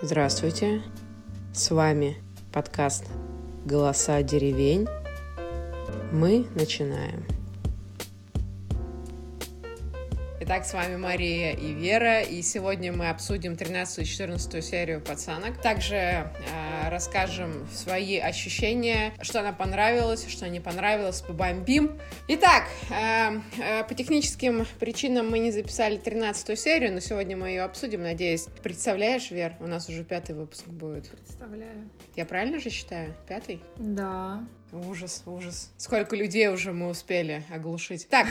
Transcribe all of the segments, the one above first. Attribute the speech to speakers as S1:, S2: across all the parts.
S1: Здравствуйте, с вами подкаст «Голоса деревень». Мы начинаем. Итак, с вами Мария и Вера, и сегодня мы обсудим 13 и 14 серию «Пацанок». Также э, расскажем свои ощущения, что нам понравилось, что не понравилось, побомбим. Итак, э, э, по техническим причинам мы не записали 13 серию, но сегодня мы ее обсудим, надеюсь. Представляешь, Вер, у нас уже пятый выпуск будет.
S2: Представляю.
S1: Я правильно же считаю? Пятый?
S2: Да.
S1: Ужас, ужас. Сколько людей уже мы успели оглушить. Так,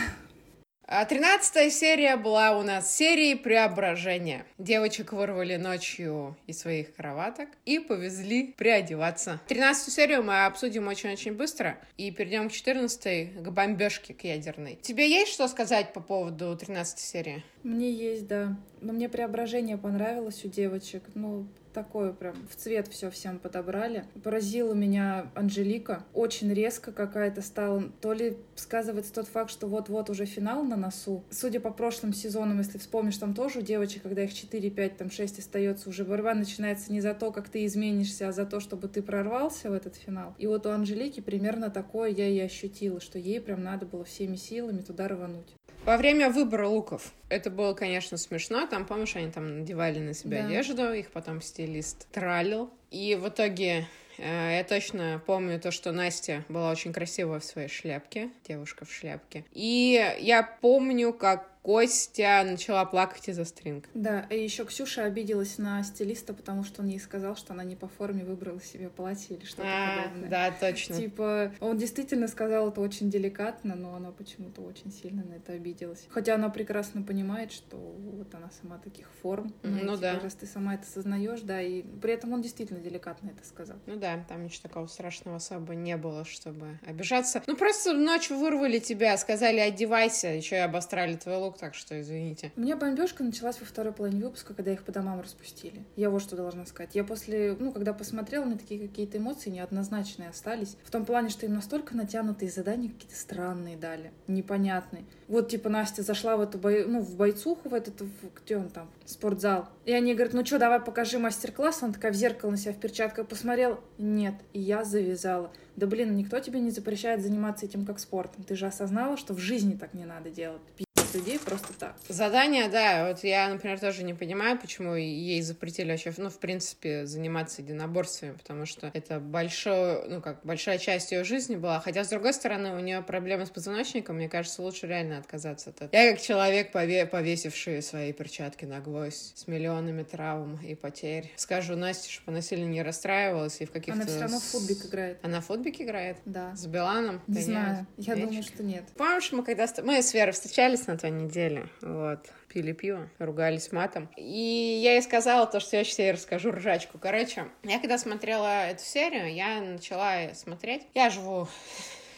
S1: тринадцатая серия была у нас серией преображения. Девочек вырвали ночью из своих кроваток и повезли приодеваться. Тринадцатую серию мы обсудим очень-очень быстро и перейдем к четырнадцатой, к бомбежке, к ядерной. Тебе есть что сказать по поводу тринадцатой серии?
S2: Мне есть, да. Но мне преображение понравилось у девочек. Ну, такое прям в цвет все всем подобрали. Поразила меня Анжелика. Очень резко какая-то стала. То ли сказывается тот факт, что вот-вот уже финал на носу. Судя по прошлым сезонам, если вспомнишь, там тоже у девочек, когда их 4, 5, там 6 остается, уже борьба начинается не за то, как ты изменишься, а за то, чтобы ты прорвался в этот финал. И вот у Анжелики примерно такое я и ощутила, что ей прям надо было всеми силами туда рвануть.
S1: Во время выбора луков это было, конечно, смешно. Там, помнишь, они там надевали на себя
S2: Да.
S1: одежду, их потом стилист тралил. И в итоге э, я точно помню то, что Настя была очень красивая в своей шляпке, девушка в шляпке. И я помню, как Костя начала плакать из-за стринг.
S2: Да, и еще Ксюша обиделась на стилиста, потому что он ей сказал, что она не по форме выбрала себе платье или что-то
S1: А,
S2: подобное.
S1: да, точно.
S2: Типа, он действительно сказал это очень деликатно, но она почему-то очень сильно на это обиделась. Хотя она прекрасно понимает, что вот она сама таких форм.
S1: Мгм, ну
S2: типа,
S1: да.
S2: Раз ты сама это сознаешь, да, и при этом он действительно деликатно это сказал.
S1: Ну да, там ничего такого страшного особо не было, чтобы обижаться. Ну просто ночью вырвали тебя, сказали одевайся, еще и обострали твой лук, так что извините.
S2: У меня бомбежка началась во второй половине выпуска, когда их по домам распустили. Я вот что должна сказать. Я после, ну, когда посмотрела, у меня такие какие-то эмоции неоднозначные остались. В том плане, что им настолько натянутые задания какие-то странные дали, непонятные. Вот, типа, Настя зашла в эту бой... ну, в бойцуху, в этот, в- где он там, спортзал. И они говорят, ну что, давай покажи мастер-класс. Она такая в зеркало на себя в перчатках посмотрела. Нет, и я завязала. Да блин, никто тебе не запрещает заниматься этим как спортом. Ты же осознала, что в жизни так не надо делать. Пиздец людей просто так.
S1: Задание, да, вот я, например, тоже не понимаю, почему ей запретили вообще, ну, в принципе, заниматься единоборствами, потому что это большое, ну, как, большая часть ее жизни была, хотя, с другой стороны, у нее проблемы с позвоночником, мне кажется, лучше реально отказаться от этого. Я, как человек, пове- повесивший свои перчатки на гвоздь с миллионами травм и потерь, скажу Насте, чтобы она сильно не расстраивалась и в каких-то...
S2: Она все равно в футбик играет.
S1: Она в футбик играет?
S2: Да.
S1: С Биланом?
S2: Не знаю. Я думаю, что нет.
S1: Помнишь, мы когда... Мы с Верой встречались на той неделе, вот, пили пиво, ругались матом. И я ей сказала то, что я сейчас ей расскажу ржачку. Короче, я когда смотрела эту серию, я начала смотреть. Я живу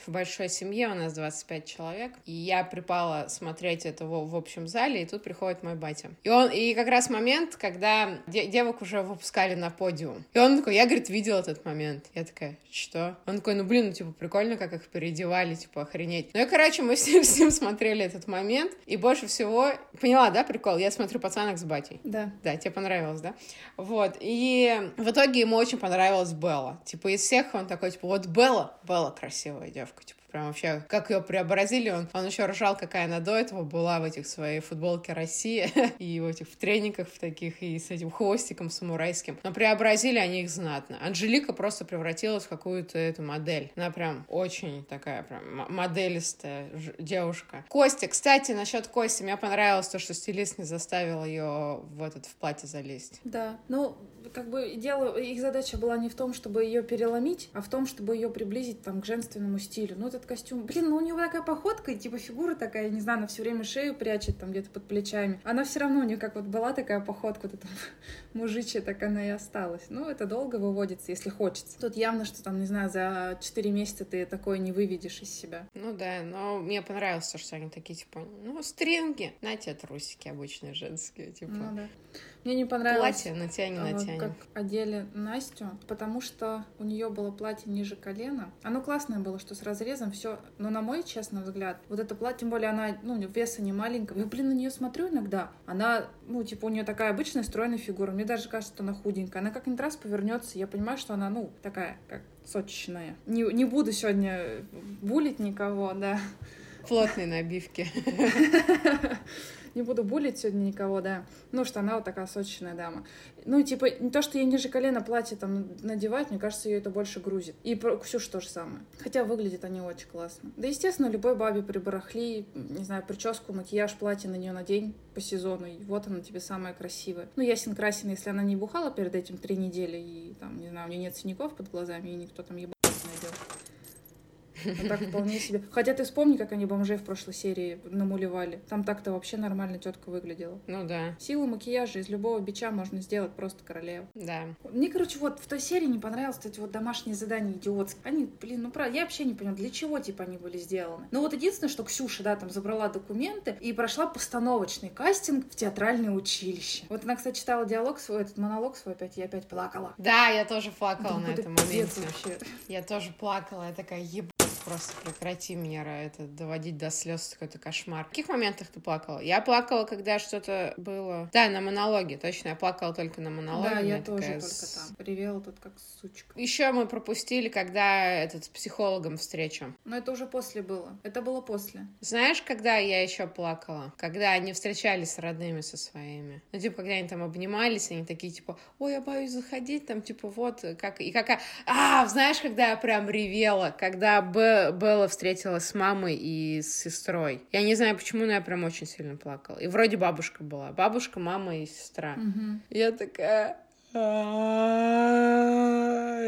S1: в большой семье, у нас 25 человек, и я припала смотреть это в, в общем зале, и тут приходит мой батя. И он, и как раз момент, когда де- девок уже выпускали на подиум. И он такой, я, говорит, видел этот момент. Я такая, что? Он такой, ну, блин, ну, типа, прикольно, как их переодевали, типа, охренеть. Ну, и, короче, мы с ним, с ним смотрели этот момент, и больше всего... Поняла, да, прикол? Я смотрю «Пацанок с батей».
S2: Да.
S1: Да, тебе понравилось, да? Вот, и в итоге ему очень понравилась Белла. Типа, из всех он такой, типа, вот Белла, Белла красивая девка, прям вообще, как ее преобразили, он, он еще ржал, какая она до этого была в этих своей футболке России и в этих в трениках в таких, и с этим хвостиком самурайским. Но преобразили они их знатно. Анжелика просто превратилась в какую-то эту модель. Она прям очень такая прям моделистая девушка. Костя, кстати, насчет Кости, мне понравилось то, что стилист не заставил ее в этот в платье залезть.
S2: Да. Ну, как бы дело, их задача была не в том, чтобы ее переломить, а в том, чтобы ее приблизить там к женственному стилю. Ну, этот костюм, блин, ну у него такая походка, типа фигура такая, я не знаю, она все время шею прячет там где-то под плечами. Она все равно у нее как вот была такая походка, вот эта мужичья, так она и осталась. Ну, это долго выводится, если хочется. Тут явно, что там, не знаю, за 4 месяца ты такое не выведешь из себя.
S1: Ну да, но мне понравилось то, что они такие, типа, ну, стринги. На тебе трусики обычные женские, типа.
S2: Ну да. Мне не понравилось.
S1: Платье натяни,
S2: а,
S1: натяни.
S2: Как одели Настю, потому что у нее было платье ниже колена. Оно классное было, что с разрезом все. Но на мой честный взгляд, вот это платье, тем более она, ну, веса не маленького. Я, блин, на нее смотрю иногда. Она, ну, типа, у нее такая обычная стройная фигура. Мне даже кажется, что она худенькая. Она как-нибудь раз повернется, я понимаю, что она, ну, такая, как сочечная. Не, не буду сегодня булить никого, да.
S1: Плотной набивки.
S2: Не буду булить сегодня никого, да. Ну, что она вот такая сочечная дама. Ну, типа, не то, что ей ниже колена платье там надевать, мне кажется, ее это больше грузит. И про Ксюшу то же самое. Хотя выглядят они очень классно. Да, естественно, любой бабе при барахли, не знаю, прическу, макияж, платье на нее надень по сезону, и вот она тебе самая красивая. Ну, ясен красен, если она не бухала перед этим три недели, и там, не знаю, у нее нет синяков под глазами, и никто там найдет. Вот так вполне себе. Хотя ты вспомни, как они бомжей в прошлой серии намулевали. Там так-то вообще нормально тетка выглядела.
S1: Ну да.
S2: Силу макияжа из любого бича можно сделать просто королеву.
S1: Да.
S2: Мне, короче, вот в той серии не понравилось эти вот домашние задания идиотские. Они, блин, ну правда, я вообще не понимаю, для чего, типа, они были сделаны. Но вот единственное, что Ксюша, да, там забрала документы и прошла постановочный кастинг в театральное училище. Вот она, кстати, читала диалог свой, этот монолог свой опять, я опять плакала.
S1: Да, я тоже плакала
S2: Думаю,
S1: на
S2: это
S1: этом моменте.
S2: вообще.
S1: Я тоже плакала, я такая, ебать, просто прекрати меня это доводить до слез, какой-то кошмар. В каких моментах ты плакала? Я плакала, когда что-то было... Да, на монологе, точно, я плакала только на монологе.
S2: Да, я тоже
S1: такая
S2: только там. Ревела тут как сучка.
S1: Еще мы пропустили, когда этот с психологом встречу.
S2: Но это уже после было. Это было после.
S1: Знаешь, когда я еще плакала? Когда они встречались с родными со своими. Ну, типа, когда они там обнимались, они такие, типа, ой, я боюсь заходить, там, типа, вот, как... И какая... А, знаешь, когда я прям ревела? Когда Б- Белла встретилась с мамой и с сестрой. Я не знаю, почему, но я прям очень сильно плакала. И вроде бабушка была. Бабушка, мама и сестра.
S2: Мгм.
S1: Я такая...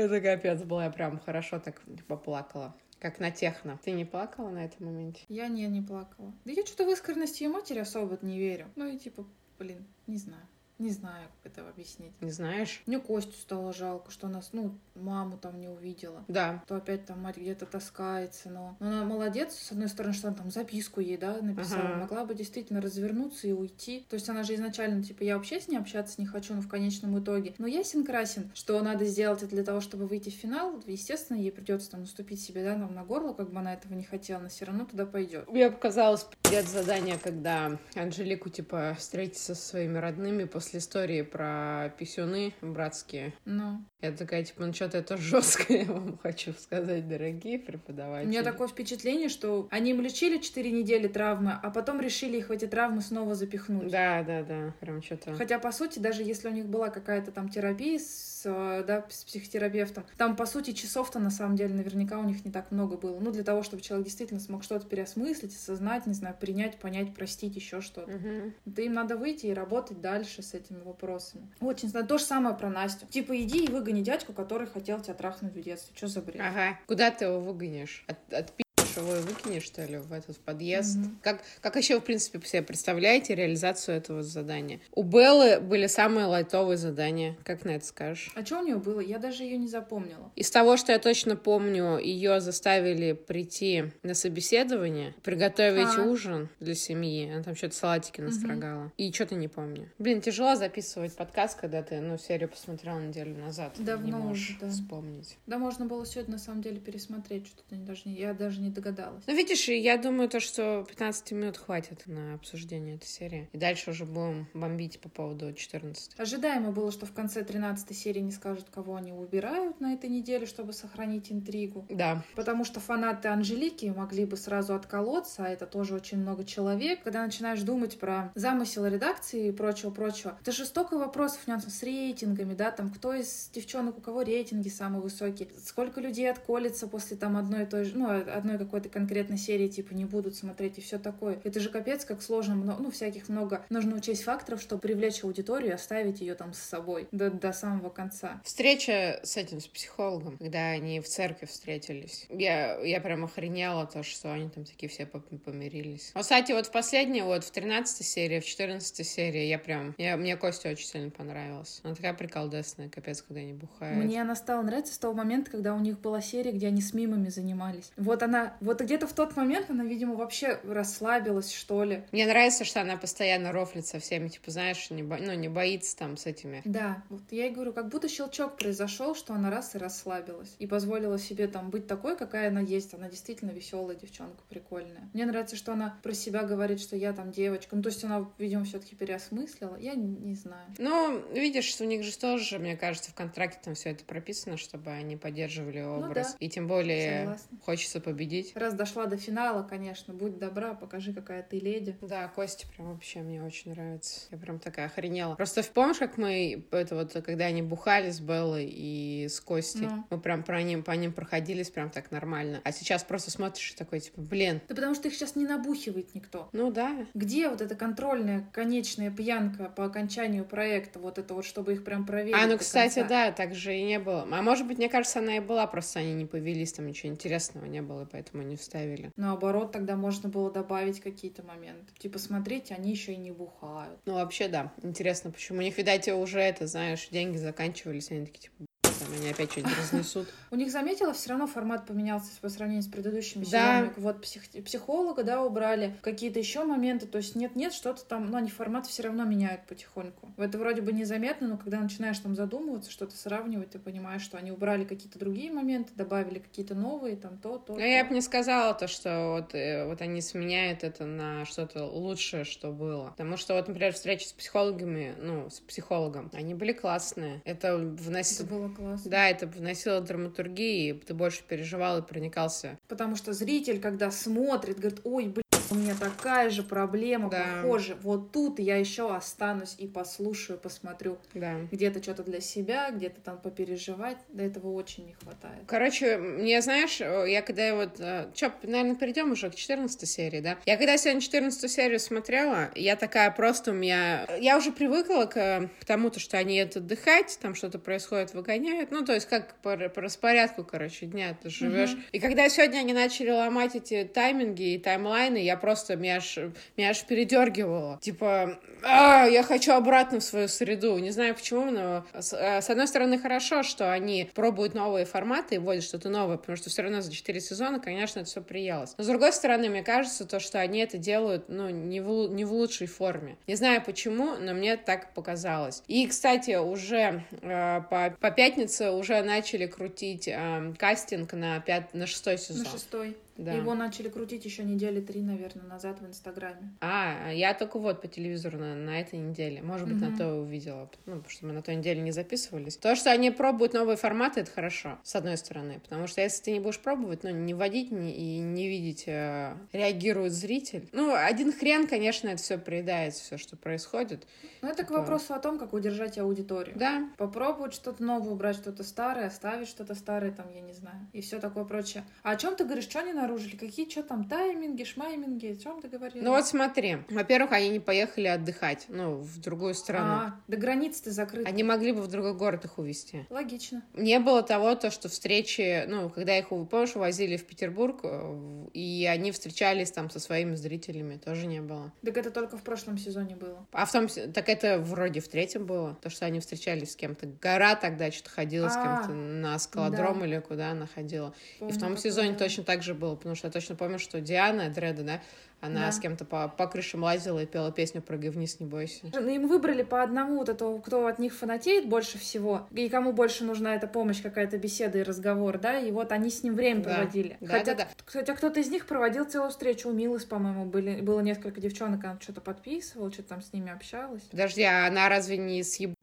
S1: Это капец была, я прям хорошо так типа плакала. Как на техно. Ты не плакала на этом моменте?
S2: Я не, не плакала. Да я что-то в искренность ее матери особо не верю. Ну и типа, блин, не знаю. Не знаю, как это объяснить.
S1: Не знаешь?
S2: Мне Костю стало жалко, что нас, ну, маму там не увидела.
S1: Да.
S2: То опять там мать где-то таскается, но... но она молодец, с одной стороны, что она там записку ей, да, написала.
S1: Ага.
S2: Могла бы действительно развернуться и уйти. То есть она же изначально, типа, я вообще с ней общаться не хочу, но в конечном итоге. Но ясен красен, что надо сделать для того, чтобы выйти в финал. Естественно, ей придется там наступить себе, да, там на горло, как бы она этого не хотела, но все равно туда пойдет.
S1: Мне показалось пиздец задание, когда Анжелику, типа, встретиться со своими родными после истории про писюны братские.
S2: Но
S1: Я такая, типа, ну что-то это жестко, я вам хочу сказать, дорогие
S2: у
S1: преподаватели.
S2: меня такое впечатление, что они им лечили 4 недели травмы, а потом решили их в эти травмы снова запихнуть.
S1: Да, да, да, прям что-то...
S2: Хотя, по сути, даже если у них была какая-то там терапия с, да, с психотерапевтом, там, по сути, часов-то на самом деле наверняка у них не так много было. Ну, для того, чтобы человек действительно смог что-то переосмыслить, осознать, не знаю, принять, понять, простить, еще что-то.
S1: Мгм.
S2: Да им надо выйти и работать дальше с этими вопросами. Очень знаю. То же самое про Настю. Типа, иди и выгони дядьку, который хотел тебя трахнуть в детстве. Что за бред?
S1: Ага. Куда ты его выгонишь? От, отпи***шь и выкинешь, что ли, в этот подъезд?
S2: Мгм.
S1: Как, как еще, в принципе, себе представляете реализацию этого задания? У Беллы были самые лайтовые задания. Как на это скажешь?
S2: А что у нее было? Я даже ее не запомнила.
S1: Из того, что я точно помню, ее заставили прийти на собеседование, приготовить
S2: А.
S1: ужин для семьи. Она там что-то салатики настрогала. И что-то не помню. Блин, тяжело записывать подкаст, когда ты, ну, серию посмотрел неделю назад. не
S2: Давно
S1: можешь
S2: уже, да.
S1: вспомнить.
S2: Да, можно было сегодня на самом деле пересмотреть, что-то не- даже не, я даже не догадалась.
S1: Ну, видишь, я думаю, то, что 15 минут хватит на обсуждение этой серии. И дальше уже будем бомбить по поводу 14.
S2: Ожидаемо было, что в конце 13 серии не скажут, кого они убирают на этой неделе, чтобы сохранить интригу.
S1: Да.
S2: Потому что фанаты Анжелики могли бы сразу отколоться, а это тоже очень много человек. Когда начинаешь думать про замысел редакции и прочего-прочего, это же столько вопросов нюансов с рейтингами, да, там, кто из девчонок, у кого рейтинги самые высокие, сколько людей отколется после там одной и той же, ну, одной какой-то конкретной серии, типа, не будут смотреть и все такое. Это же капец, как сложно, мно- ну, всяких много. Нужно учесть факторов, чтобы привлечь аудиторию и оставить ее там с собой до, до самого конца.
S1: Встреча с этим, с психологом, когда они в церкви встретились. Я, я прям охренела то, что они там такие все помирились. Но, кстати, вот в последней, вот в 13 серии, в 14 серии я прям... Я, мне Костя очень сильно понравилась. Она такая приколдесная, капец, когда они бухают.
S2: Мне она стала нравиться с того момента, когда у них была серия, где они с мимами занимались. Вот она, вот где-то в тот момент она, видимо, вообще расслабилась, что ли.
S1: Мне нравится, что она постоянно рофлит со всеми, типа, знаешь, не, бо... ну, не боится там с этими.
S2: Да, вот я и говорю, как будто щелчок произошел, что она раз и расслабилась. И позволила себе там быть такой, какая она есть. Она действительно веселая девчонка, прикольная. Мне нравится, что она про себя говорит, что я там девочка. Ну, то есть она, видимо, все-таки переосмыслила. Я не, не знаю.
S1: Ну, видишь, у них же тоже, мне кажется, в контракте там все это прописано, чтобы они поддерживали образ.
S2: Ну, да.
S1: И тем более
S2: Согласна.
S1: хочется победить.
S2: Раз дошла до финала, конечно, будь добра, покажи, какая ты леди.
S1: Да, Костя прям вообще мне очень нравится. Я прям такая охренела. Просто помнишь, как мы, это вот, когда они бухали с Беллой и с Костей,
S2: Ну.
S1: мы прям про ним, по ним проходились прям так нормально. А сейчас просто смотришь и такой, типа, блин,
S2: Да потому что их сейчас не набухивает никто.
S1: ну да,
S2: Где вот эта контрольная, конечная пьянка по окончанию проекта, вот это вот, чтобы их прям проверить
S1: А, ну, кстати,
S2: конца?
S1: да, так же и не было. А может быть, мне кажется, она и была, просто они не повелись, там ничего интересного не было, поэтому не вставили.
S2: Наоборот, тогда можно было добавить какие-то моменты. Типа, смотрите, они еще и не бухают.
S1: Ну, вообще, да. Интересно, почему. У них, видать, уже это, знаешь, деньги заканчивались, они такие, типа, «Б***ь, там, они опять что-нибудь разнесут.
S2: У них, заметила, все равно формат поменялся по сравнению с предыдущими
S1: Да.
S2: Вот псих- психолога, да, убрали, какие-то еще моменты, то есть нет-нет, что-то там, но они формат все равно меняют потихоньку. Это вроде бы незаметно, но когда начинаешь там задумываться, что-то сравнивать, ты понимаешь, что они убрали какие-то другие моменты, добавили какие-то новые, там то, то.
S1: Ну,
S2: то.
S1: я бы не сказала то, что вот, э, вот они сменяют это на что-то лучшее, что было. Потому что вот, например, встречи с психологами, ну, с психологом, они были классные. Это
S2: Это
S1: вносило...
S2: было классно.
S1: Да, это вносило драматургии, и ты больше переживал и проникался.
S2: Потому что зритель, когда смотрит, говорит, ой, блин, у меня такая же проблема,
S1: Да.
S2: похоже. Вот тут я еще останусь и послушаю, посмотрю.
S1: Да.
S2: Где-то что-то для себя, где-то там попереживать. До этого очень не хватает.
S1: Короче, мне, знаешь, э, я когда вот... Че, наверное, перейдем уже к 14 серии, да? Я когда сегодня 14 серию смотрела, я такая просто у меня... Я уже привыкла к, к тому, то, что они едут отдыхать, там что-то происходит, выгоняют. Ну, то есть как по, по распорядку, короче, дня ты живешь. И когда сегодня они начали ломать эти тайминги и таймлайны, я просто... Меня аж, меня аж передергивало. Типа, «А, я хочу обратно в свою среду. Не знаю почему, но с, э, с одной стороны хорошо, что они пробуют новые форматы и вводят что-то новое, потому что все равно за 4 сезона, конечно, это все приелось. Но с другой стороны, мне кажется, то, что они это делают, ну, не в, не в лучшей форме. Не знаю почему, но мне так показалось. И, кстати, уже э, по, по пятнице уже начали крутить э, кастинг на, пят, на шестой сезон.
S2: На шестой.
S1: Да.
S2: Его начали крутить еще недели три, наверное, назад в Инстаграме.
S1: А, я только вот по телевизору на, на этой неделе. Может быть, на
S2: Мгм.
S1: то увидела. Ну, потому что мы на той неделе не записывались. То, что они пробуют новые форматы, это хорошо, с одной стороны. Потому что если ты не будешь пробовать, ну, не вводить не- и не видеть, э, реагирует зритель. Ну, один хрен, конечно, это все приедает, все, что происходит.
S2: Но это к
S1: Типа-
S2: вопросу о том, как удержать аудиторию.
S1: Да,
S2: Попробовать что-то новое, убрать что-то старое, оставить что-то старое, там, я не знаю, и все такое прочее. А о чем ты говоришь, что они наружили? Какие, что там, тайминги, шмайминги, о чем ты говорила?
S1: ну вот смотри. Во-первых, они не поехали отдыхать, ну, в другую страну.
S2: А, до границы-то закрыты.
S1: Они могли бы в другой город их увезти.
S2: Логично.
S1: Не было того, то, что встречи, ну, когда их, помнишь, увозили в Петербург, э, и они встречались там со своими зрителями, тоже не было.
S2: Так это только в прошлом сезоне было.
S1: А в том, с- так это вроде в третьем было, то, что они встречались с кем-то. Гора тогда что-то ходила с
S2: А,
S1: кем-то на скалодром
S2: да.
S1: или куда она ходила. и
S2: Помню
S1: в том сезоне точно так же было, потому что я точно помню, что Диана Дреда, да, она
S2: Да.
S1: с кем-то по, по крышам лазила и пела песню «Прыгай вниз, не бойся».
S2: Ну, Им выбрали по одному вот этого, кто от них фанатеет больше всего, и кому больше нужна эта помощь, какая-то беседа и разговор, да, и вот они с ним время
S1: Да.
S2: проводили.
S1: Да,
S2: хотя,
S1: да, да.
S2: хотя кто-то из них проводил целую встречу, у Милы, по-моему, были, было несколько девчонок, она что-то подписывала, что-то там с ними общалась.
S1: Подожди, а она разве не съеб...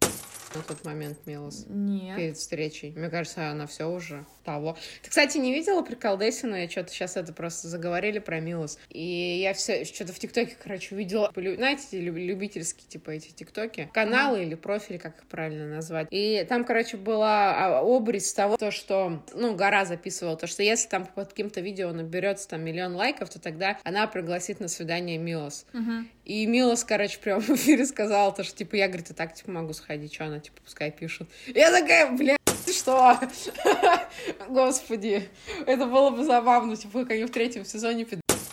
S1: на тот момент Мелос?
S2: Нет.
S1: перед встречей. Мне кажется, она все уже того. Ты, кстати, не видела прикол Дэйсона? Я что-то сейчас это просто заговорили про Милос. И я все что-то в ТикТоке, короче, увидела. Знаете, любительские, типа, эти ТикТоки? Каналы или профили, как их правильно назвать. И там, короче, была а, обрез того, то, что, ну, Гора записывала, то, что если там под каким-то видео наберется там миллион лайков, то тогда она пригласит на свидание Милос.
S2: Мгм.
S1: И Милос, короче, прям в эфире сказала то, что, типа, я, говорит, и так, типа, могу сходить, что она, типа, пускай пишет. Я такая, бля, что? Господи, это было бы забавно, типа, как они в третьем сезоне.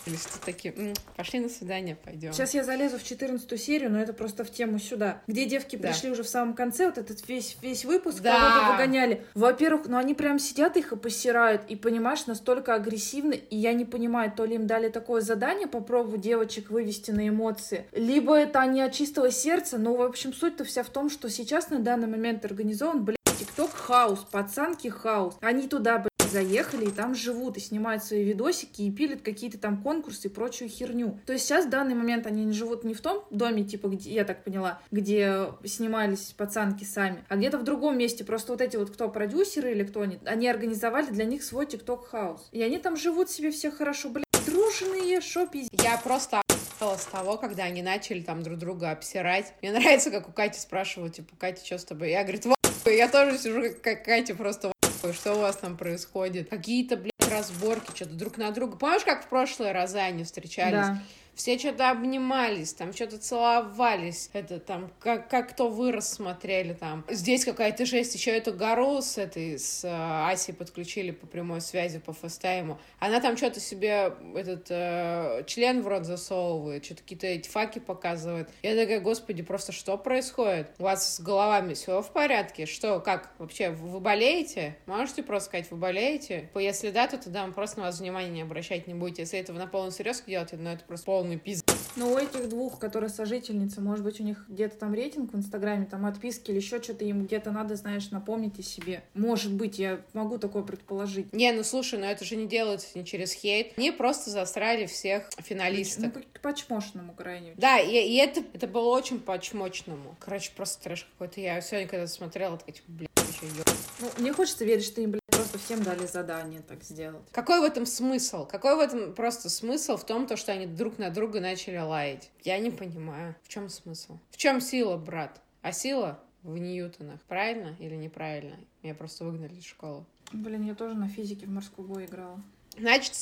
S1: Или что такие, «М, пошли на свидание, пойдем.
S2: Сейчас я залезу в 14 серию, но это просто в тему сюда. Где девки
S1: Да.
S2: пришли уже в самом конце, вот этот весь, весь выпуск,
S1: Да.
S2: кого-то выгоняли. Во-первых, ну они прям сидят их и посирают, и понимаешь, настолько агрессивно, и я не понимаю, то ли им дали такое задание попробовать девочек вывести на эмоции, либо это они от чистого сердца, но, в общем, суть-то вся в том, что сейчас на данный момент организован, блядь, TikTok house, пацанки house. Они туда, блядь, заехали и там живут, и снимают свои видосики, и пилят какие-то там конкурсы и прочую херню. То есть сейчас в данный момент они живут не в том доме, типа, где, я так поняла, где снимались пацанки сами, а где-то в другом месте. Просто вот эти вот, кто продюсеры или кто они, они организовали для них свой ТикТок хаус. И они там живут себе все хорошо, блядь, дружные, шо пиздец.
S1: Я просто с того, когда они начали там друг друга обсирать. Мне нравится, как у Кати спрашивают, типа, Катя, что с тобой? Я, говорит, я тоже сижу, как Катя, просто «Во хуй». что у вас там происходит? Какие-то, блядь, разборки, что-то друг на друга. Помнишь, как в прошлые разы они встречались?
S2: Да.
S1: Все что-то обнимались, там что-то целовались, это там как, как кто вырос смотрели там. Здесь какая-то жесть, еще эту гору с этой, с э, Асей подключили по прямой связи по фастайму. Она там что-то себе этот э, член в рот засовывает, что-то какие-то эти факи показывает. Я такая, господи, просто что происходит? У вас с головами все в порядке? Что, как вообще, вы болеете? Можете просто сказать, вы болеете? Если да, то тогда мы просто на вас внимания не обращать не будете. Если это вы на полную серьезку делаете, ну это просто полный пиздец.
S2: Но у этих двух, которые сожительницы, может быть, у них где-то там рейтинг в Инстаграме, там отписки или еще что-то им где-то надо, знаешь, напомнить о себе. Может быть, я могу такое предположить.
S1: Не, ну слушай, ну это же не делается не через хейт. Они просто засрали всех
S2: Ну,
S1: финалисток.
S2: по- по-чмошному крайне.
S1: Да, и, и это, это было очень по-чмочному. Короче, просто трэш какой-то. Я сегодня, когда смотрела, такая, типа, блядь, вообще ё-
S2: Ну, мне хочется верить, что им, блядь, просто всем дали задание так сделать.
S1: Какой в этом смысл? Какой в этом просто смысл в том, то, что они друг на друга начали лаять? Я не понимаю. В чем смысл? В чем сила, брат? А сила в Ньютонах. Правильно или неправильно? Меня просто выгнали из школы.
S2: Блин, я тоже на физике в морской бой играла.
S1: Значит,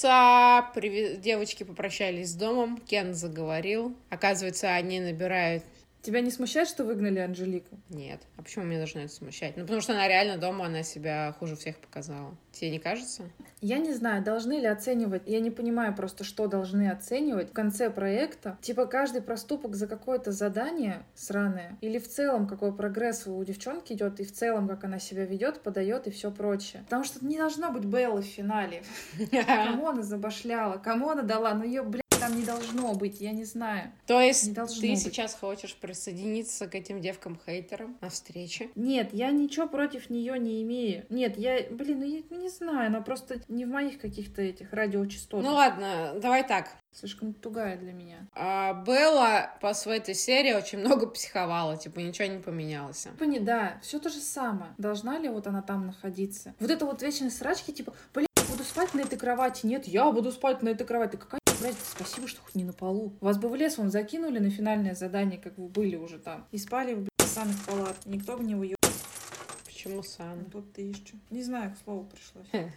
S1: девочки попрощались с домом, Кен заговорил. Оказывается, они набирают...
S2: Тебя не смущает, что выгнали Анжелику?
S1: Нет. А почему меня должно это смущать? Ну, потому что она реально дома, она себя хуже всех показала. Тебе не кажется?
S2: Я не знаю, должны ли оценивать, я не понимаю просто, что должны оценивать в конце проекта. Типа каждый проступок за какое-то задание сраное, или в целом какой прогресс у девчонки идет, и в целом как она себя ведет, подает и все прочее. Потому что не должно быть Беллы в финале. Кому она забашляла, кому она дала, ну ее, блядь, там не должно быть, я не знаю.
S1: То есть ты
S2: быть.
S1: сейчас хочешь присоединиться к этим девкам-хейтерам на встрече?
S2: Нет, я ничего против нее не имею. Нет, я, блин, ну я не знаю, она просто не в моих каких-то этих радиочастотах.
S1: Ну ладно, давай так.
S2: Слишком тугая для меня.
S1: А, Белла по своей этой серии очень много психовала, типа ничего не поменялось.
S2: Типа не, да, все то же самое. Должна ли вот она там находиться? Вот это вот вечные срачки, типа, блин, буду спать на этой кровати. Нет, я буду спать на этой кровати. Какая блядь, спасибо, что хоть не на полу. Вас бы в лес вон закинули на финальное задание, как вы были уже там. И спали в, блядь, санных палат. Никто бы не уебал.
S1: Почему Сан?
S2: Тут ты еще. Не знаю, к слову пришлось.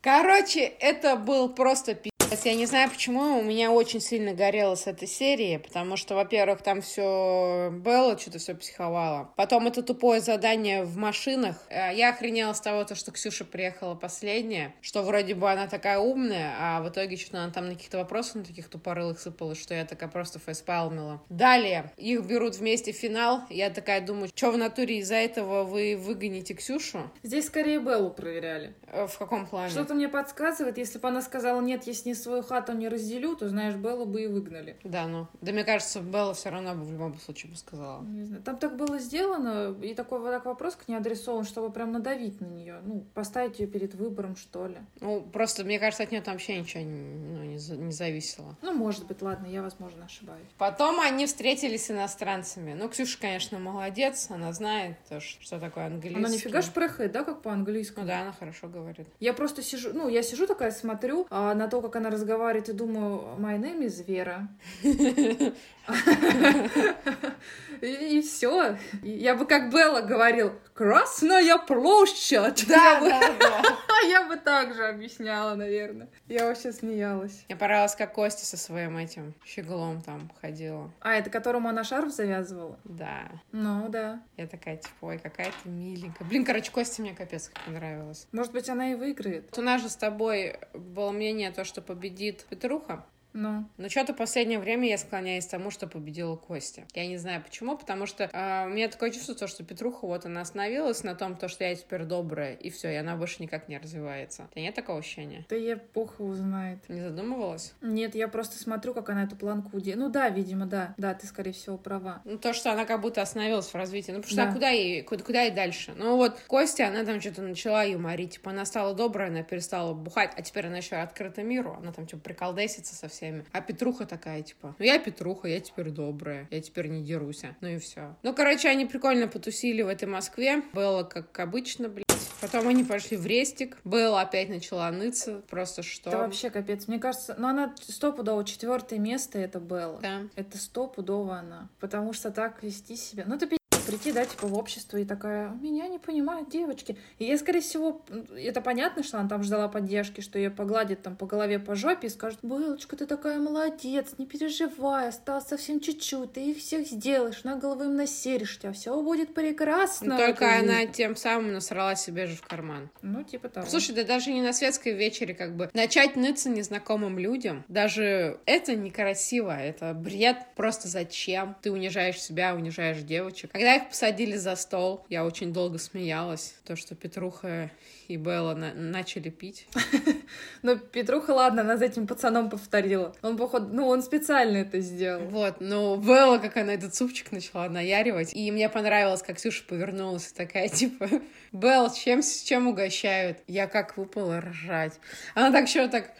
S1: Короче, это был просто пиздец. Я не знаю, почему у меня очень сильно горело с этой серии, потому что, во-первых, там все Белла что-то все психовала. Потом это тупое задание в машинах. Э, Я охренела с того, то, что Ксюша приехала последняя, что вроде бы она такая умная, а в итоге что-то она там на каких-то вопросах на таких тупорылых сыпалась, что я такая просто фейспалмила. Далее, их берут вместе в финал. Я такая думаю, что в натуре из-за этого вы выгоните Ксюшу?
S2: Здесь скорее Беллу проверяли.
S1: Э, В каком плане?
S2: Что-то мне подсказывает, если бы она сказала, нет, я с ней свою хату не разделю, то, знаешь, Беллу бы и выгнали.
S1: Да, ну, да мне кажется, Белла все равно бы в любом случае бы сказала.
S2: Не знаю. Там так было сделано, и такой вот так вопрос к ней адресован, чтобы прям надавить на нее. Ну, поставить ее перед выбором, что ли.
S1: Ну, просто, мне кажется, от нее там вообще ничего ну, не, не зависело.
S2: Ну, может быть, ладно, я, возможно, ошибаюсь.
S1: Потом они встретились с иностранцами. Ну, Ксюша, конечно, молодец, она знает, то, ш- что такое английский.
S2: Она нифига шпрехает, да, как по-английски?
S1: Ну да, она хорошо говорит.
S2: Я просто сижу, ну, я сижу такая, смотрю а, на то, как она разговаривает, и думаю, my name is Вера. И, все. Я бы как Белла говорил, Красная площадь. Я бы-
S1: да.
S2: Я бы так же объясняла, наверное. Я вообще смеялась.
S1: Мне понравилось, как Костя со своим этим щеглом там ходила.
S2: А, это которому она шарф завязывала?
S1: Да.
S2: Ну, да.
S1: Я такая, типа, ой, какая ты миленькая. Блин, короче, Костя мне капец как понравилась.
S2: Может быть, она и выиграет.
S1: У нас же с тобой было мнение то, что победит Петруха.
S2: Ну,
S1: Но что-то в последнее время я склоняюсь к тому, что победила Костя. Я не знаю почему, потому что э, у меня такое чувство, то, что Петруха вот она остановилась на том, то, что я теперь добрая, и все, и она больше никак не развивается. У тебя нет такого ощущения?
S2: да я бог его знает.
S1: Не задумывалась?
S2: Нет, я просто смотрю, как она эту планку уде... Ну да, видимо, да. Да, ты, скорее всего, права.
S1: Ну, то, что она как будто остановилась в развитии. Ну, потому что а куда ей, куда, куда ей дальше? Ну, вот Костя, она там что-то начала юморить. Типа, она стала добрая, она перестала бухать, а теперь она еще открыта миру. Она там, типа, приколдесится со всеми. А Петруха такая, типа, ну, я Петруха, я теперь добрая, я теперь не дерусь. Ну и все. Ну, короче, они прикольно потусили в этой Москве. Было как обычно, блядь. Потом они пошли в рестик. Белла опять начала ныться. Просто что?
S2: Это вообще капец. Мне кажется, ну она стопудово четвертое место это Белла.
S1: Да.
S2: Это стопудово она. Потому что так вести себя. Ну, пи***, прийти, да, типа, в общество и такая, меня не понимают девочки. И я, скорее всего, это понятно, что она там ждала поддержки, что ее погладит там по голове, по жопе и скажет, Белочка, ты такая молодец, не переживай, осталось совсем чуть-чуть, ты их всех сделаешь, на голову им насеришь, у тебя все будет прекрасно.
S1: Ну, Только она
S2: жизни».
S1: тем самым насрала себе же в карман.
S2: Ну, типа того.
S1: Слушай, да даже не на светской вечере, как бы, начать ныться незнакомым людям, даже это некрасиво, это бред, просто зачем? Ты унижаешь себя, унижаешь девочек. Когда их посадили за стол, я очень долго смеялась, то, что Петруха и Белла на- начали пить.
S2: Но Петруха, ладно, она за этим пацаном повторила. Он, походу, ну, он специально это сделал.
S1: Вот, но Белла, как она этот супчик начала наяривать, и мне понравилось, как Ксюша повернулась и такая, типа, Белл, чем, с чем угощают? Я как выпала ржать. Она так еще так,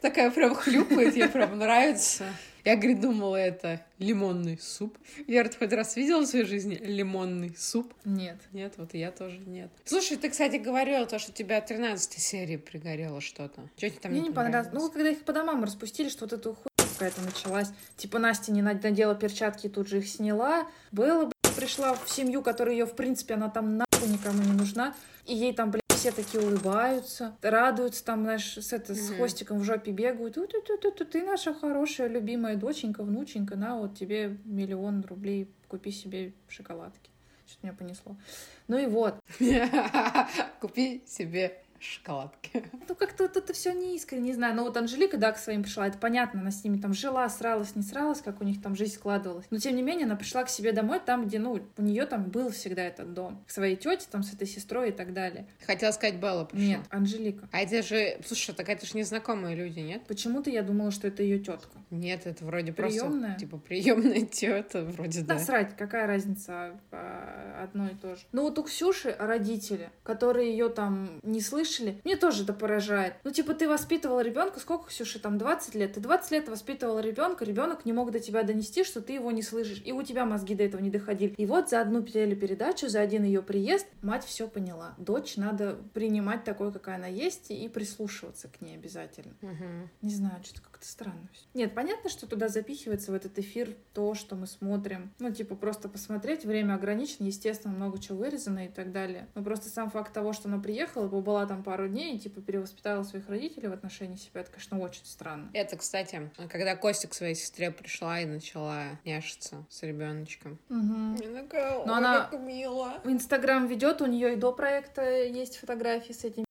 S1: такая прям хлюпает, ей прям нравится. Я, говорит, думала, это лимонный суп. Вера, ты хоть раз видела в своей жизни лимонный суп?
S2: Нет.
S1: Нет, вот и я тоже нет. Слушай, ты, кстати, говорила то, что тебя 13 серии пригорело что-то. Что тебе там
S2: Мне не понравилось. Ну, когда их по домам распустили, что вот эту хуйня какая-то началась. Типа Настя не над- надела перчатки и тут же их сняла. Белла, блядь, пришла в семью, которая ее, в принципе, она там нахуй никому не нужна. И ей там, блядь, все такие улыбаются, радуются, там, знаешь, с, это, с хвостиком в жопе бегают. ту ту ту ту ты наша хорошая, любимая доченька, внученька, на, вот тебе миллион рублей, купи себе шоколадки. Что-то меня понесло. Ну и вот.
S1: Купи себе шоколадки.
S2: Ну, как-то вот это все не искренне, не знаю. Но вот Анжелика, да, к своим пришла, это понятно, она с ними там жила, сралась, не сралась, как у них там жизнь складывалась. Но, тем не менее, она пришла к себе домой, там, где, ну, у нее там был всегда этот дом. К своей тете, там, с этой сестрой и так далее.
S1: Хотела сказать Белла пришла.
S2: Нет, Анжелика.
S1: А это же, слушай, так это же незнакомые люди, нет?
S2: Почему-то я думала, что это ее тетка.
S1: Нет, это вроде
S2: Приёмная?
S1: просто типа приемная тета, вроде да.
S2: Насрать, какая разница, а, одно и то же. Ну вот у Ксюши родители, которые ее там не слышали, мне тоже это поражает. Ну типа ты воспитывала ребенка, сколько Ксюши там, 20 лет? Ты 20 лет воспитывала ребенка, ребенок не мог до тебя донести, что ты его не слышишь. И у тебя мозги до этого не доходили. И вот за одну телепередачу, за один ее приезд, мать все поняла. Дочь надо принимать такой, какая она есть, и прислушиваться к ней обязательно.
S1: Мгм.
S2: Не знаю, что-то как-то странно. Нет, понятно, что туда запихивается в этот эфир то, что мы смотрим. Ну, типа, просто посмотреть, время ограничено, естественно, много чего вырезано и так далее. Но просто сам факт того, что она приехала, побыла там пару дней и, типа, перевоспитала своих родителей в отношении себя, это, конечно, очень странно.
S1: Это, кстати, когда Костя к своей сестре пришла и начала няшиться с ребеночком.
S2: Мгм.
S1: Я такая,
S2: Но
S1: «Ой,
S2: она-
S1: мило.
S2: В Инстаграм ведет, у нее и до проекта есть фотографии с этим.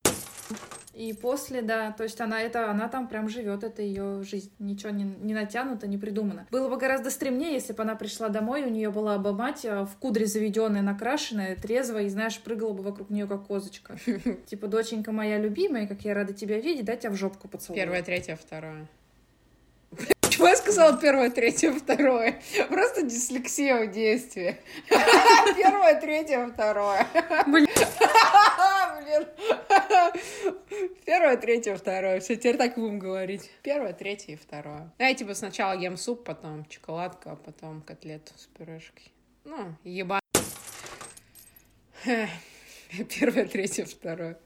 S2: И после, да, то есть она это, она там прям живет, это ее жизнь, ничего не, не натянуто, не придумано. Было бы гораздо стремнее, если бы она пришла домой, у нее была бы мать э, в кудре заведенная, накрашенная, трезвая, и, знаешь, прыгала бы вокруг нее как козочка. Типа, доченька моя любимая, как я рада тебя видеть, дай тебя в жопку поцелую.
S1: Первое, третье, второе. Почему я сказала первое, третье, второе? Просто дислексия в действии. Первое, третье, второе.
S2: Блин.
S1: Первое, третье, второе. Все, теперь так будем говорить. Первое, третье и второе. Я типа сначала ем суп, потом шоколадку, а потом котлету с пюрешкой. Ну, еба. Первое, третье, второе.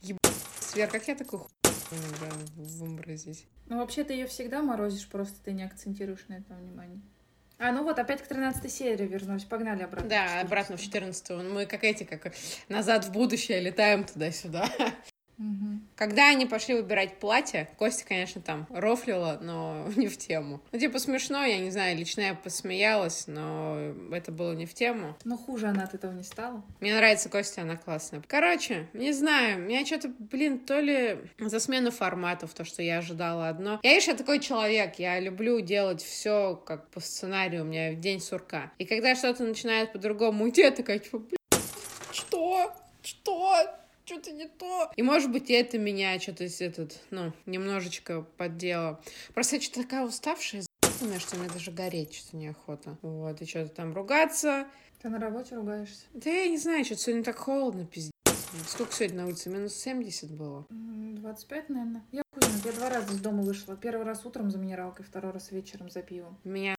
S1: Еба. Свер, как я такой хуй иногда выморозить?
S2: Ну, вообще, ты ее всегда морозишь, просто ты не акцентируешь на этом внимание. А, ну вот, опять к 13 серии вернусь. Погнали обратно.
S1: Да, обратно в 14 Мы как эти, как назад в будущее летаем туда-сюда.
S2: Мгм.
S1: Когда они пошли выбирать платье, Костя, конечно, там рофлила, но не в тему. Ну, типа, смешно, я не знаю, лично я посмеялась, но это было не в тему.
S2: Но хуже она от этого не стала.
S1: Мне нравится Костя, она классная. Короче, не знаю, меня что-то, блин, то ли за смену форматов, то, что я ожидала одно. Я, я такой человек, я люблю делать все как по сценарию, у меня день сурка. И когда что-то начинает по-другому идти, я такая, типа, блин, что? Что? Что-то не то. И, может быть, это меня что-то этот, ну, немножечко поддело. Просто я что-то такая уставшая, за***ная, что мне даже гореть что-то неохота. Вот, и что-то там ругаться.
S2: Ты на работе ругаешься?
S1: Да я не знаю, что-то сегодня так холодно, пиздец. Сколько сегодня на улице? Минус 70 было.
S2: М, 25, наверное. Я хуй я два раза из дома вышла. Первый раз утром за минералкой, второй раз вечером за пивом.
S1: У меня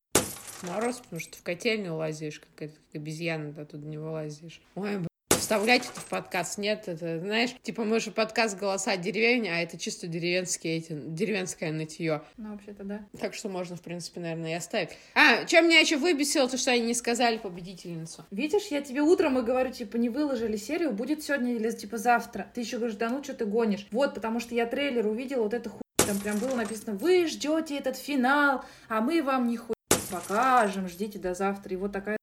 S1: мороз, потому что в котельню лазишь, как, как обезьяна, да, оттуда не вылазишь. Ой, блин, вставлять это в подкаст. Нет, это, знаешь, типа мы же подкаст «Голоса деревни», а это чисто деревенские эти, деревенское нытье.
S2: Ну, вообще-то да.
S1: Так что можно, в принципе, наверное, и оставить. А, чем меня еще выбесило, то, что они не сказали победительницу.
S2: Видишь, я тебе утром и говорю, типа, не выложили серию, будет сегодня или типа завтра. Ты еще говоришь, да ну что ты гонишь? Вот, потому что я трейлер увидела, вот это хуй. Там прям было написано, вы ждете этот финал, а мы вам не хуй покажем, ждите до завтра. И вот такая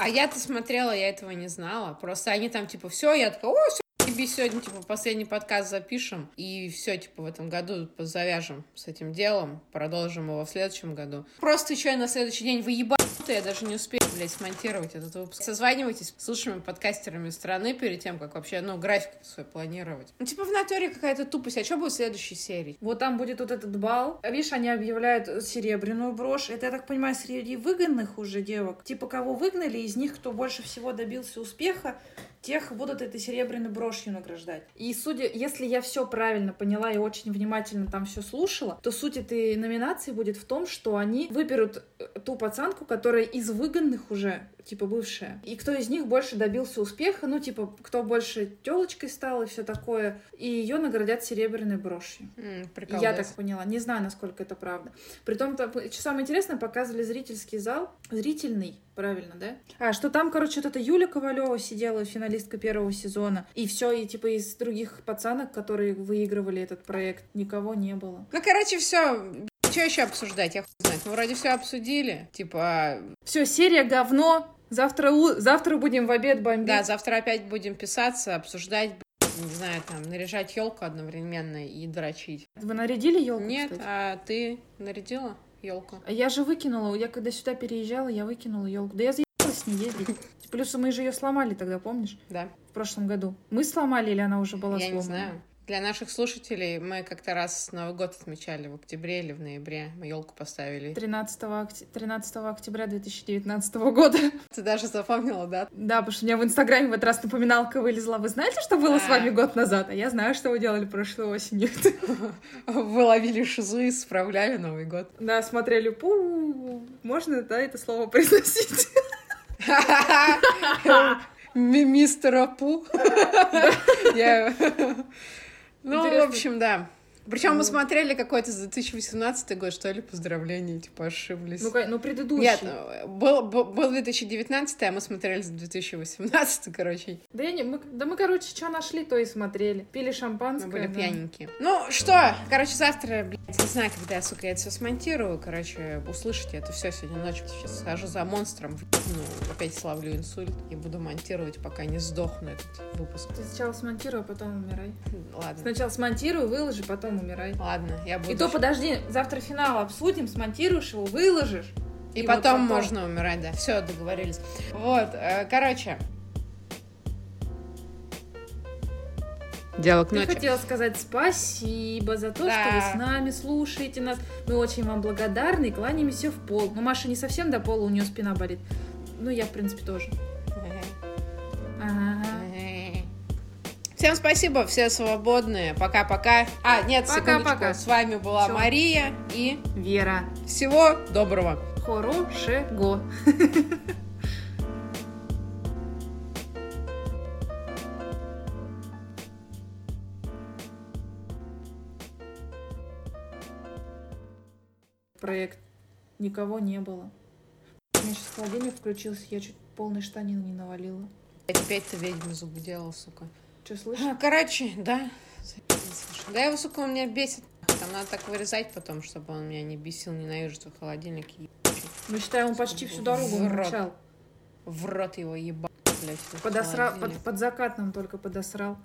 S1: А я-то смотрела, я этого не знала. Просто они там, типа, все, я такая, о, все, тебе сегодня, типа, последний подкаст запишем, и все, типа, в этом году завяжем с этим делом, продолжим его в следующем году. Просто еще и на следующий день вы ебанутые, я даже не успею, блядь, смонтировать этот выпуск. Созванивайтесь с лучшими подкастерами страны перед тем, как вообще, ну, график свой планировать. Ну, типа, в натуре какая-то тупость. А что будет в следующей серии?
S2: Вот там будет вот этот бал. Видишь, они объявляют серебряную брошь. Это, я так понимаю, среди выгонных уже девок. Типа, кого выгнали, из них, кто больше всего добился успеха, тех будут этой серебряной брошью награждать. И судя, если я все правильно поняла и очень внимательно там все слушала, то суть этой номинации будет в том, что они выберут э, ту пацанку, которая из выгонных уже, типа бывшая, и кто из них больше добился успеха, ну, типа, кто больше телочкой стал и все такое, и ее наградят серебряной брошью.
S1: М,
S2: Я так поняла. Не знаю, насколько это правда. Притом, там, что самое интересное, показывали зрительский зал. Зрительный, правильно, да? А, что там, короче, вот эта Юля Ковалева сидела, финалистка первого сезона. И все, и типа из других пацанок, которые выигрывали этот проект, никого не было.
S1: Ну, короче, все. Что еще обсуждать? Я хуй знает. Мы вроде все обсудили. Типа,
S2: Все, серия говно. Завтра, у- завтра будем в обед бомбить.
S1: да, завтра опять будем писаться, обсуждать, не знаю, там, наряжать елку одновременно и дрочить.
S2: Вы нарядили елку?
S1: Нет,
S2: кстати?
S1: а ты нарядила елку?
S2: А Я же выкинула, я когда сюда переезжала, я выкинула елку. Да я с ней ездить. Плюс мы же ее сломали тогда, помнишь?
S1: Да.
S2: В прошлом году. Мы сломали или она уже была
S1: Я не
S2: сломана?
S1: знаю. Для наших слушателей мы как-то раз Новый год отмечали в октябре или в ноябре. Мы елку поставили.
S2: 13, окт- 13 октября 2019 года.
S1: Ты даже запомнила, да?
S2: Да, потому что у меня в Инстаграме в этот раз напоминалка вылезла. Вы знаете, что было с вами год назад? А я знаю, что вы делали прошлой осенью.
S1: Вы ловили шизу и справляли Новый год.
S2: Да, смотрели, пу, можно, да, это слово произносить?
S1: Ми- Мистера Пу. Ну, в общем, да. Причем мы
S2: Ну.
S1: смотрели какой-то за 2018 год, что ли, поздравления, типа ошиблись.
S2: Ну, ну, предыдущий.
S1: Нет, был, был, был 2019, а мы смотрели за 2018, короче.
S2: Да, я не, мы, да мы, короче, что нашли, то и смотрели. Пили
S1: Мы
S2: шампанское.
S1: были
S2: да.
S1: пьяненькие. Ну, что, короче, завтра, блядь, не знаю, когда я, сука, это все смонтирую, короче, услышите это все сегодня ночью. Сейчас схожу за монстром, ну, опять славлю инсульт и буду монтировать, пока не сдохну этот выпуск.
S2: Ты сначала смонтируй, а потом умирай.
S1: Ладно.
S2: Сначала смонтируй, выложи, потом умирай.
S1: Ладно, я буду...
S2: И то подожди, завтра финал обсудим, смонтируешь его, выложишь.
S1: И,
S2: И
S1: потом,
S2: вот потом.
S1: можно умирать, да. Все, договорились. Вот, э, короче. Дело к
S2: Ты
S1: ночи.
S2: хотела сказать спасибо за то,
S1: Да.
S2: что вы с нами слушаете нас. Мы очень вам благодарны и кланяемся в пол. Ну, Маша не совсем до пола, у нее спина болит. Ну, я, в принципе, тоже. Ага.
S1: Всем спасибо, все свободные. Пока-пока. А, нет, секундочку.
S2: Пока-пока.
S1: С вами была
S2: Всё.
S1: Мария и
S2: Вера.
S1: всего доброго.
S2: Хорошего. Проект. Никого не было. У меня сейчас холодильник включился, я чуть полной штанины не навалила.
S1: Опять ты ведьму загудела, сука.
S2: Что слышишь?
S1: А, Короче, да. Да его, сука, он меня бесит. Там надо так вырезать потом, чтобы он меня не бесил, ненавижу этот холодильник.
S2: Ну, считай, он почти всю дорогу
S1: В рот.
S2: молчал.
S1: В рот его ебать, блядь.
S2: Подосрал, под, под закатным только подосрал.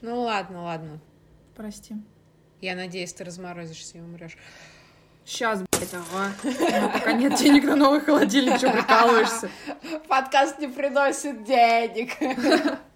S1: Ну ладно, ладно.
S2: Прости.
S1: Я надеюсь, ты разморозишься и умрешь.
S2: Сейчас, блядь, ага. Ну, пока нет денег на новый холодильник, что прикалываешься?
S1: Подкаст не приносит денег.